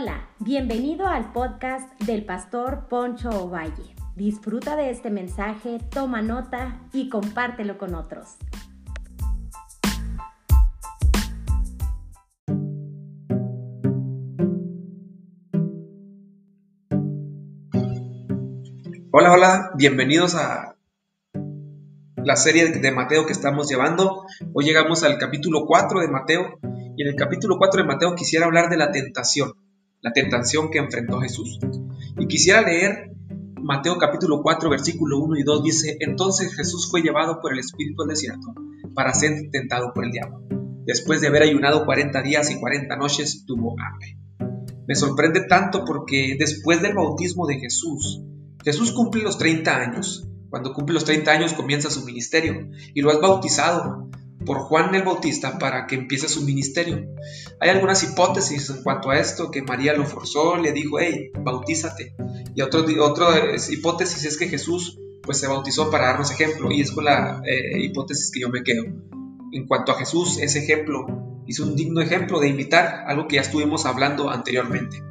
Hola, bienvenido al podcast del pastor Poncho Ovalle. Disfruta de este mensaje, toma nota y compártelo con otros. Hola, hola, bienvenidos a la serie de Mateo que estamos llevando. Hoy llegamos al capítulo 4 de Mateo y en el capítulo 4 de Mateo quisiera hablar de la tentación, la tentación que enfrentó Jesús. Y quisiera leer Mateo capítulo 4 versículo 1 y 2 dice, entonces Jesús fue llevado por el Espíritu al desierto para ser tentado por el diablo. Después de haber ayunado 40 días y 40 noches tuvo hambre. Me sorprende tanto porque después del bautismo de Jesús, Jesús cumple los 30 años cuando cumple los 30 años comienza su ministerio y lo has bautizado por Juan el Bautista para que empiece su ministerio. Hay algunas hipótesis en cuanto a esto, que María lo forzó, le dijo, hey, bautízate. Y otra hipótesis es que Jesús pues se bautizó para darnos ejemplo y es con la eh, hipótesis que yo me quedo. En cuanto a Jesús, ese ejemplo hizo un digno ejemplo de imitar algo que ya estuvimos hablando anteriormente.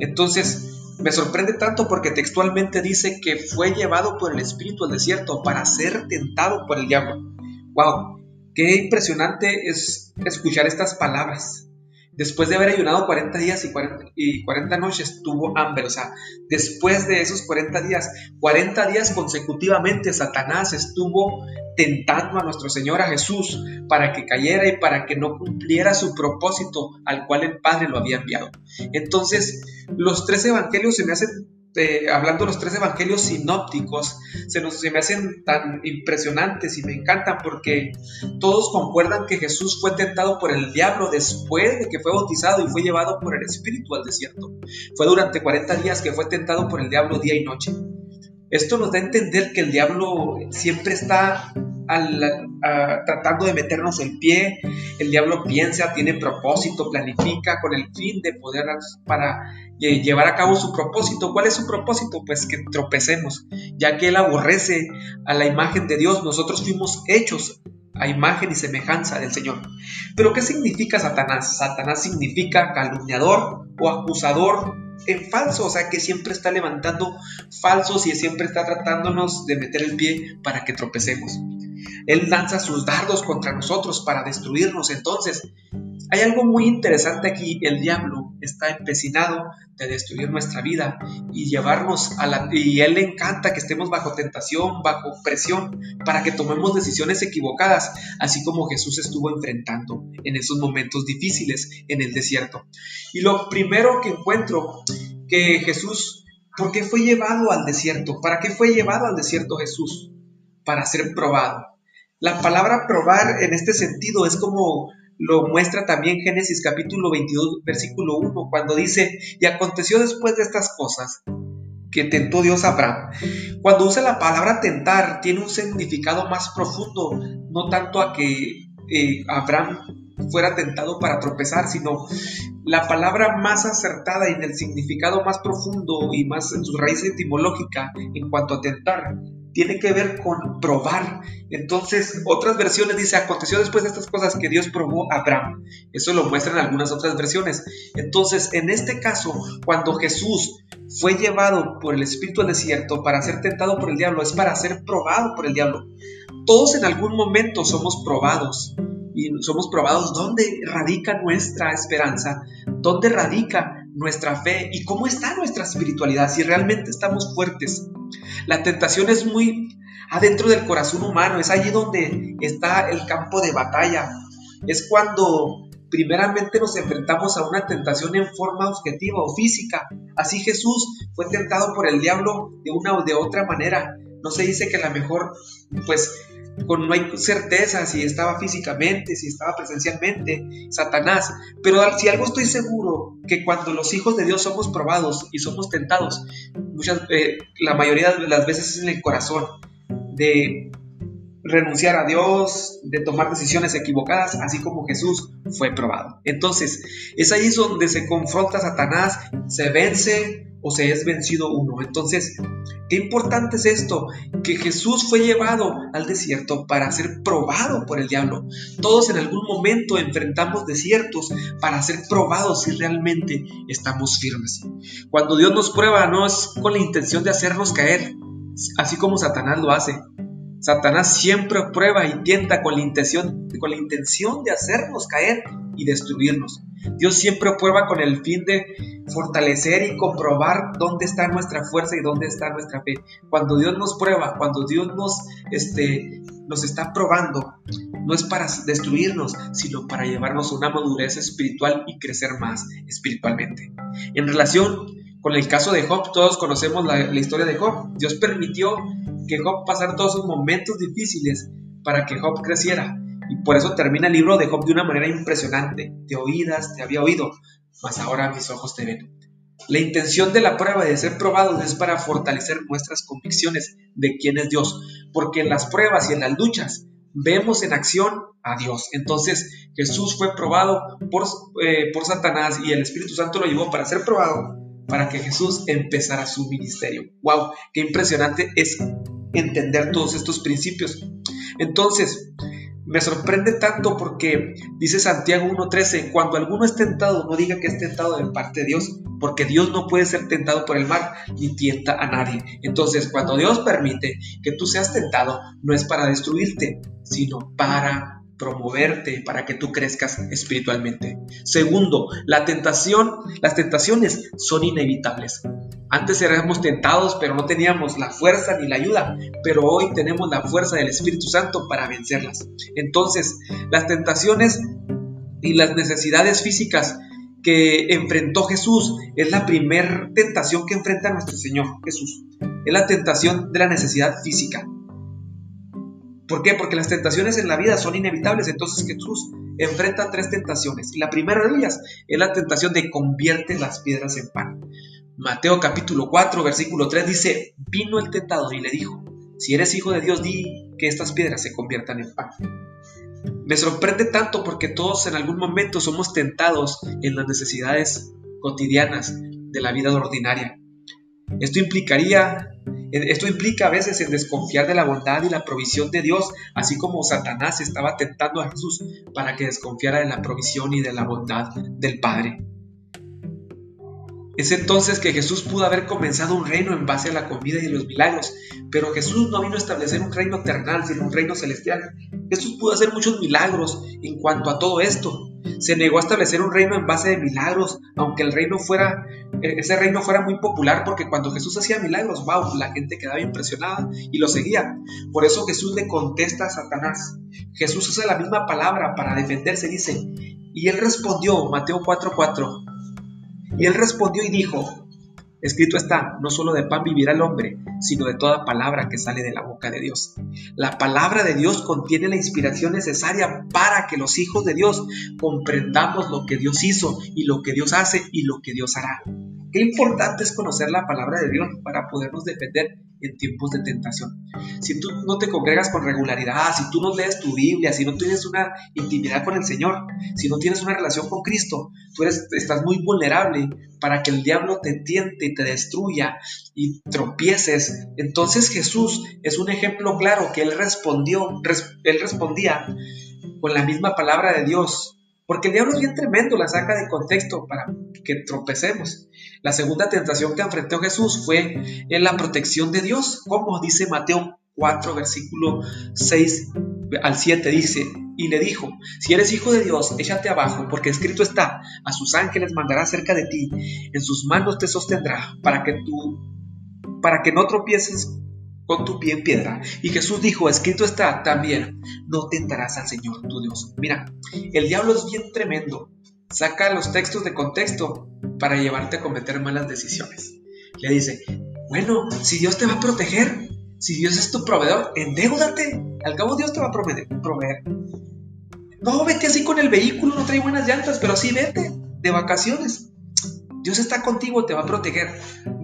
Entonces, me sorprende tanto porque textualmente dice que fue llevado por el Espíritu al desierto para ser tentado por el diablo. ¡Wow! Qué impresionante es escuchar estas palabras después de haber ayunado 40 días y 40, y 40, noches, tuvo hambre. O sea, después de esos 40 días, 40 días consecutivamente, Satanás estuvo tentando a nuestro Señor a Jesús para que cayera y para que no cumpliera su propósito al cual el Padre lo había enviado. Entonces, los tres evangelios se me hacen este, hablando de los tres evangelios sinópticos, se, nos, se me hacen tan impresionantes y me encantan porque todos concuerdan que Jesús fue tentado por el diablo después de que fue bautizado y fue llevado por el Espíritu al desierto. Fue durante 40 días que fue tentado por el diablo día y noche. Esto nos da a entender que el diablo siempre está tratando de meternos el pie. El diablo piensa, tiene propósito, planifica con el fin de poder para llevar a cabo su propósito. ¿Cuál es su propósito? Pues que tropecemos, ya que Él aborrece a la imagen de Dios. Nosotros fuimos hechos a imagen y semejanza del Señor. Pero ¿qué significa Satanás? Satanás significa calumniador o acusador en falso, o sea que siempre está levantando falsos y siempre está tratándonos de meter el pie para que tropecemos. Él lanza sus dardos contra nosotros para destruirnos. Entonces, hay algo muy interesante aquí. El diablo está empecinado de destruir nuestra vida y llevarnos a la... Y él le encanta que estemos bajo tentación, bajo presión, para que tomemos decisiones equivocadas, así como Jesús estuvo enfrentando en esos momentos difíciles en el desierto. Y lo primero que encuentro que Jesús, ¿por qué fue llevado al desierto? ¿Para qué fue llevado al desierto Jesús? Para ser probado. La palabra probar en este sentido es como lo muestra también Génesis capítulo 22, versículo 1, cuando dice, y aconteció después de estas cosas que tentó Dios a Abraham. Cuando usa la palabra tentar, tiene un significado más profundo, no tanto a que eh, Abraham fuera tentado para tropezar, sino la palabra más acertada en el significado más profundo y más en su raíz etimológica en cuanto a tentar tiene que ver con probar. Entonces, otras versiones dice, aconteció después de estas cosas que Dios probó a Abraham. Eso lo muestran algunas otras versiones. Entonces, en este caso, cuando Jesús fue llevado por el Espíritu al desierto para ser tentado por el diablo, es para ser probado por el diablo. Todos en algún momento somos probados. Y somos probados dónde radica nuestra esperanza, dónde radica nuestra fe y cómo está nuestra espiritualidad, si realmente estamos fuertes. La tentación es muy adentro del corazón humano, es allí donde está el campo de batalla. Es cuando primeramente nos enfrentamos a una tentación en forma objetiva o física. Así Jesús fue tentado por el diablo de una o de otra manera. No se dice que la mejor, pues no hay certeza si estaba físicamente, si estaba presencialmente, Satanás. Pero si algo estoy seguro, que cuando los hijos de Dios somos probados y somos tentados, muchas, eh, la mayoría de las veces es en el corazón, de renunciar a Dios, de tomar decisiones equivocadas, así como Jesús fue probado. Entonces, es ahí donde se confronta Satanás, se vence o se es vencido uno. Entonces, qué importante es esto, que Jesús fue llevado al desierto para ser probado por el diablo. Todos en algún momento enfrentamos desiertos para ser probados si realmente estamos firmes. Cuando Dios nos prueba no es con la intención de hacernos caer, así como Satanás lo hace. Satanás siempre prueba y tienta con la intención, con la intención de hacernos caer y destruirnos. Dios siempre prueba con el fin de fortalecer y comprobar dónde está nuestra fuerza y dónde está nuestra fe. Cuando Dios nos prueba, cuando Dios nos, este, nos está probando, no es para destruirnos, sino para llevarnos a una madurez espiritual y crecer más espiritualmente. En relación con el caso de Job, todos conocemos la, la historia de Job. Dios permitió que Job pasara todos esos momentos difíciles para que Job creciera por eso termina el libro de Job de una manera impresionante. Te oídas, te había oído, mas ahora mis ojos te ven. La intención de la prueba de ser probados es para fortalecer nuestras convicciones de quién es Dios, porque en las pruebas y en las luchas vemos en acción a Dios. Entonces Jesús fue probado por, eh, por Satanás y el Espíritu Santo lo llevó para ser probado, para que Jesús empezara su ministerio. ¡Wow! ¡Qué impresionante es entender todos estos principios! Entonces, me sorprende tanto porque dice Santiago 1.13, cuando alguno es tentado, no diga que es tentado de parte de Dios, porque Dios no puede ser tentado por el mal, ni tienta a nadie. Entonces, cuando Dios permite que tú seas tentado, no es para destruirte, sino para promoverte, para que tú crezcas espiritualmente. Segundo, la tentación, las tentaciones son inevitables. Antes éramos tentados, pero no teníamos la fuerza ni la ayuda, pero hoy tenemos la fuerza del Espíritu Santo para vencerlas. Entonces, las tentaciones y las necesidades físicas que enfrentó Jesús es la primera tentación que enfrenta nuestro Señor Jesús. Es la tentación de la necesidad física. ¿Por qué? Porque las tentaciones en la vida son inevitables. Entonces Jesús enfrenta tres tentaciones. Y la primera de ellas es la tentación de convierte las piedras en pan. Mateo capítulo 4, versículo 3 dice, vino el tentador y le dijo, si eres hijo de Dios, di que estas piedras se conviertan en pan. Me sorprende tanto porque todos en algún momento somos tentados en las necesidades cotidianas de la vida ordinaria. Esto implicaría esto implica a veces en desconfiar de la bondad y la provisión de Dios, así como Satanás estaba tentando a Jesús para que desconfiara de la provisión y de la bondad del Padre. Es entonces que Jesús pudo haber comenzado un reino en base a la comida y los milagros, pero Jesús no vino a establecer un reino terrenal, sino un reino celestial. Jesús pudo hacer muchos milagros en cuanto a todo esto. Se negó a establecer un reino en base de milagros, aunque el reino fuera, eh, ese reino fuera muy popular, porque cuando Jesús hacía milagros, wow, la gente quedaba impresionada y lo seguía. Por eso Jesús le contesta a Satanás. Jesús usa la misma palabra para defenderse, dice, y él respondió, Mateo 4:4, y él respondió y dijo, escrito está, no solo de pan vivirá el hombre, sino de toda palabra que sale de la boca de Dios. La palabra de Dios contiene la inspiración necesaria para que los hijos de Dios comprendamos lo que Dios hizo y lo que Dios hace y lo que Dios hará. Qué importante es conocer la palabra de Dios para podernos defender en tiempos de tentación. Si tú no te congregas con regularidad, si tú no lees tu Biblia, si no tienes una intimidad con el Señor, si no tienes una relación con Cristo, tú estás muy vulnerable para que el diablo te tiente y te destruya y tropieces. Entonces Jesús es un ejemplo claro que él respondió, él respondía con la misma palabra de Dios porque el diablo es bien tremendo, la saca de contexto para que tropecemos. La segunda tentación que enfrentó Jesús fue en la protección de Dios, como dice Mateo 4, versículo 6 al 7, dice, y le dijo, si eres hijo de Dios, échate abajo, porque escrito está, a sus ángeles mandará cerca de ti, en sus manos te sostendrá, para que tú, para que no tropieces con tu pie en piedra. Y Jesús dijo, escrito está también, no tentarás al Señor tu Dios. Mira, el diablo es bien tremendo. Saca los textos de contexto para llevarte a cometer malas decisiones. Le dice, bueno, si Dios te va a proteger, si Dios es tu proveedor, endeudate. Al cabo Dios te va a proveer. No, vete así con el vehículo, no trae buenas llantas, pero sí vete de vacaciones. Dios está contigo, te va a proteger.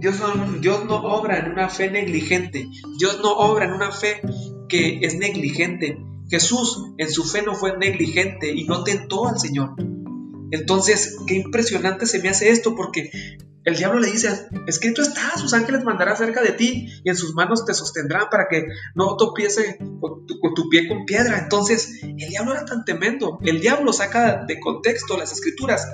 Dios no, obra en una fe negligente. Dios no obra en una fe que es negligente. Jesús en su fe no fue negligente y no tentó al Señor. Entonces, qué impresionante se me hace esto porque El diablo le dice, escrito está, sus ángeles mandarán cerca de ti y en sus manos te sostendrán para que no topiese con tu, con tu, pie con piedra. Entonces, el diablo era tan tremendo. El diablo saca de contexto las escrituras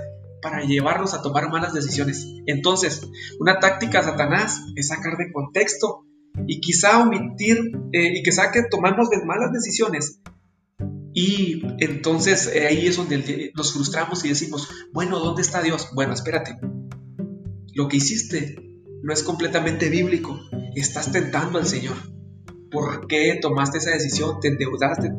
para llevarnos a tomar malas decisiones. Entonces, una táctica Satanás es sacar de contexto y quizá omitir eh, y que saque tomarnos de malas decisiones. Y entonces eh, ahí es donde nos frustramos y decimos, bueno, ¿dónde está Dios? Bueno, espérate, lo que hiciste no es completamente bíblico, estás tentando al Señor. ¿Por qué tomaste esa decisión? Te endeudaste,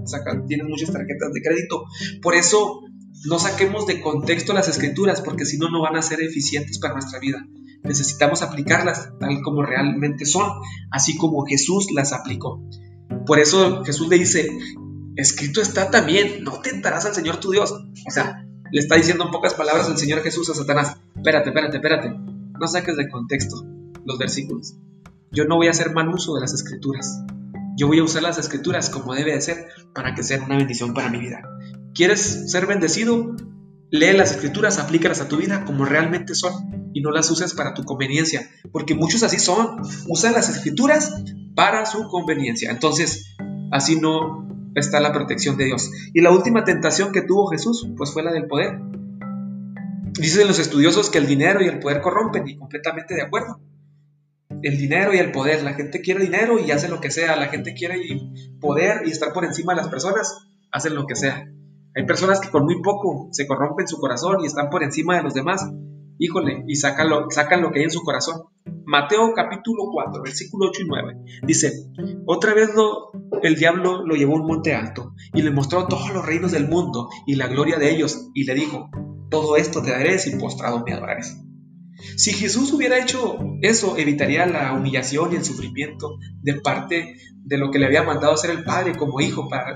tienes muchas tarjetas de crédito. Por eso no saquemos de contexto las escrituras, porque si no, no van a ser eficientes para nuestra vida. Necesitamos aplicarlas tal como realmente son, así como Jesús las aplicó. Por eso Jesús le dice, escrito está también, no tentarás al Señor tu Dios. O sea, le está diciendo en pocas palabras el Señor Jesús a Satanás, espérate, espérate, espérate, no saques de contexto los versículos. Yo no voy a hacer mal uso de las escrituras. Yo voy a usar las escrituras como debe de ser para que sean una bendición para mi vida. ¿Quieres ser bendecido? Lee las escrituras, aplícalas a tu vida como realmente son y no las uses para tu conveniencia, porque muchos así son, usan las escrituras para su conveniencia. Entonces, así no está la protección de Dios. Y la última tentación que tuvo Jesús, pues fue la del poder. Dicen los estudiosos que el dinero y el poder corrompen y completamente de acuerdo. El dinero y el poder, la gente quiere dinero y hace lo que sea, la gente quiere poder y estar por encima de las personas, hacen lo que sea. Hay personas que con muy poco se corrompen su corazón y están por encima de los demás. Híjole, y sacan lo, que hay en su corazón. Mateo capítulo 4, versículo 8 y 9. Dice, otra vez el diablo lo llevó a un monte alto y le mostró todos los reinos del mundo y la gloria de ellos y le dijo, todo esto te daré si postrado me adorares. Si Jesús hubiera hecho eso, evitaría la humillación y el sufrimiento de parte de lo que le había mandado hacer el Padre como hijo para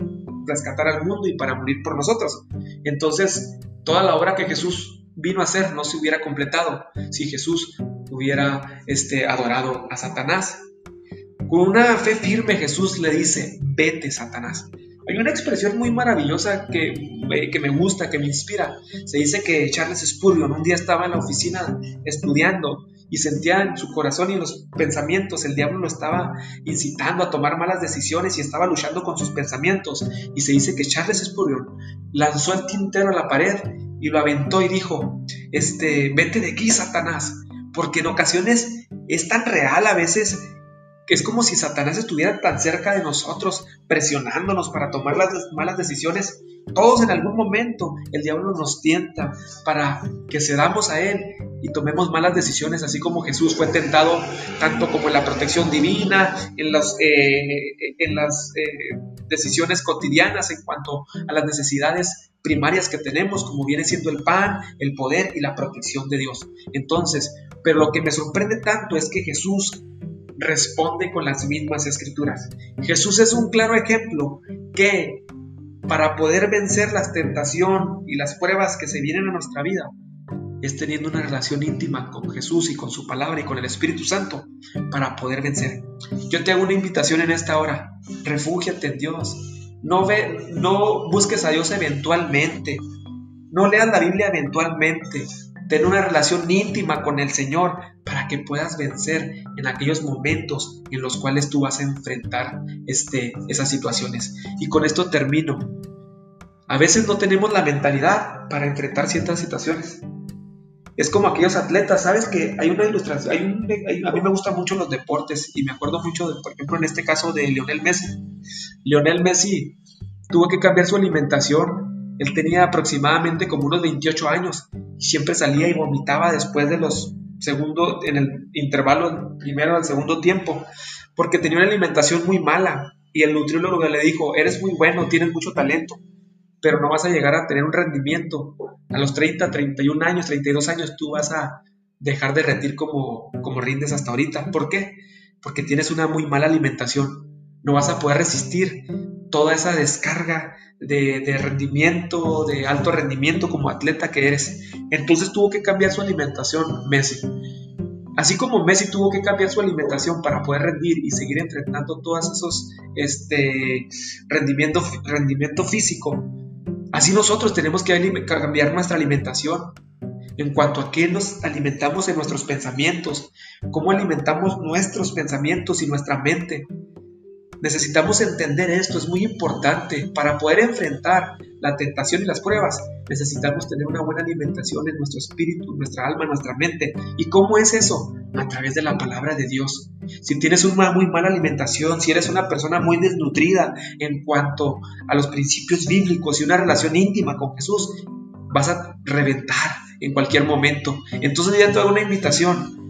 rescatar al mundo y para morir por nosotros. Entonces, toda la obra que Jesús vino a hacer no se hubiera completado si Jesús hubiera este, adorado a Satanás. Con una fe firme Jesús le dice, vete Satanás. Hay una expresión muy maravillosa que, que, me gusta, que me inspira. Se dice que Charles Spurgeon un día estaba en la oficina estudiando y sentía en su corazón y en los pensamientos el diablo lo estaba incitando a tomar malas decisiones y estaba luchando con sus pensamientos. Y se dice que Charles Spurgeon lanzó el tintero a la pared y lo aventó y dijo, este, vete de aquí, Satanás, porque en ocasiones es tan real a veces que es como si Satanás estuviera tan cerca de nosotros, presionándonos para tomar las malas decisiones. Todos en algún momento el diablo nos tienta para que cedamos a él y tomemos malas decisiones, así como Jesús fue tentado tanto como en la protección divina, en, los, eh, en las eh, decisiones cotidianas en cuanto a las necesidades primarias que tenemos, como viene siendo el pan, el poder y la protección de Dios. Entonces, pero lo que me sorprende tanto es que Jesús responde con las mismas escrituras. Jesús es un claro ejemplo que para poder vencer la tentación y las pruebas que se vienen a nuestra vida, es teniendo una relación íntima con Jesús y con su palabra y con el Espíritu Santo para poder vencer. Yo te hago una invitación en esta hora. Refúgiate en Dios. No, ve, no busques a Dios eventualmente. No leas la Biblia eventualmente. Ten una relación íntima con el Señor para que puedas vencer en aquellos momentos en los cuales tú vas a enfrentar este, esas situaciones. Y con esto termino. A veces no tenemos la mentalidad para enfrentar ciertas situaciones. Es como aquellos atletas, ¿sabes? Que hay una ilustración, hay a mí me gustan mucho los deportes y me acuerdo mucho, por ejemplo, en este caso de Lionel Messi. Lionel Messi tuvo que cambiar su alimentación. Él tenía aproximadamente como unos 28 años siempre salía y vomitaba después de los segundos, en el intervalo primero al segundo tiempo, porque tenía una alimentación muy mala y el nutriólogo le dijo, eres muy bueno, tienes mucho talento, pero no vas a llegar a tener un rendimiento. A los 30, 31 años, 32 años, tú vas a dejar de rendir como, como rindes hasta ahorita. ¿Por qué? Porque tienes una muy mala alimentación. No vas a poder resistir toda esa descarga de, rendimiento, de alto rendimiento como atleta que eres. Entonces tuvo que cambiar su alimentación Messi. Así como Messi tuvo que cambiar su alimentación para poder rendir y seguir entrenando todos esos este, rendimiento, rendimiento físico, Así nosotros tenemos que cambiar nuestra alimentación. en cuanto a qué nos alimentamos en nuestros pensamientos, cómo alimentamos nuestros pensamientos y nuestra mente. Necesitamos entender esto, es muy importante. Para poder enfrentar la tentación y las pruebas, necesitamos tener una buena alimentación en nuestro espíritu, nuestra alma, nuestra mente. ¿Y cómo es eso? A través de la palabra de Dios. Si tienes una muy mala alimentación, si eres una persona muy desnutrida en cuanto a los principios bíblicos y una relación íntima con Jesús, vas a reventar en cualquier momento. Entonces ya te hago una invitación.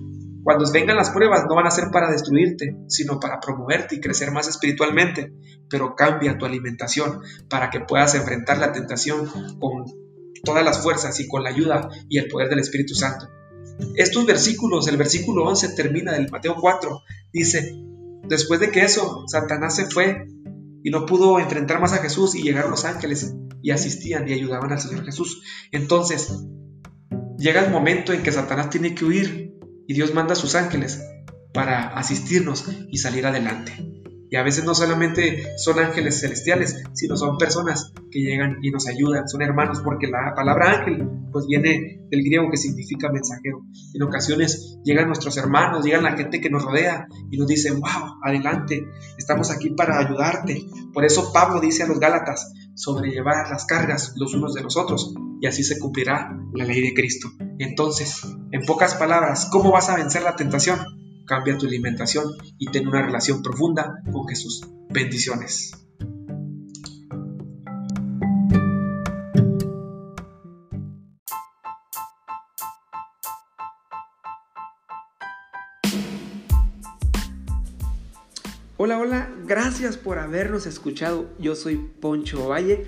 Cuando vengan las pruebas no van a ser para destruirte, sino para promoverte y crecer más espiritualmente. Pero cambia tu alimentación para que puedas enfrentar la tentación con todas las fuerzas y con la ayuda y el poder del Espíritu Santo. Estos versículos, el versículo 11 termina del Mateo 4, dice, después de que eso, Satanás se fue y no pudo enfrentar más a Jesús y llegaron los ángeles y asistían y ayudaban al Señor Jesús. Entonces, llega el momento en que Satanás tiene que huir y Dios manda a sus ángeles para asistirnos y salir adelante. Y a veces no solamente son ángeles celestiales, sino son personas que llegan y nos ayudan, son hermanos, porque la palabra ángel pues viene del griego que significa mensajero. En ocasiones llegan nuestros hermanos, llegan la gente que nos rodea y nos dicen, wow, adelante, estamos aquí para ayudarte. Por eso Pablo dice a los Gálatas, sobrellevar las cargas los unos de los otros, y así se cumplirá la ley de Cristo. Entonces, en pocas palabras, ¿cómo vas a vencer la tentación? Cambia tu alimentación y ten una relación profunda con Jesús. Bendiciones. Hola, hola, gracias por habernos escuchado. Yo soy Poncho Valle,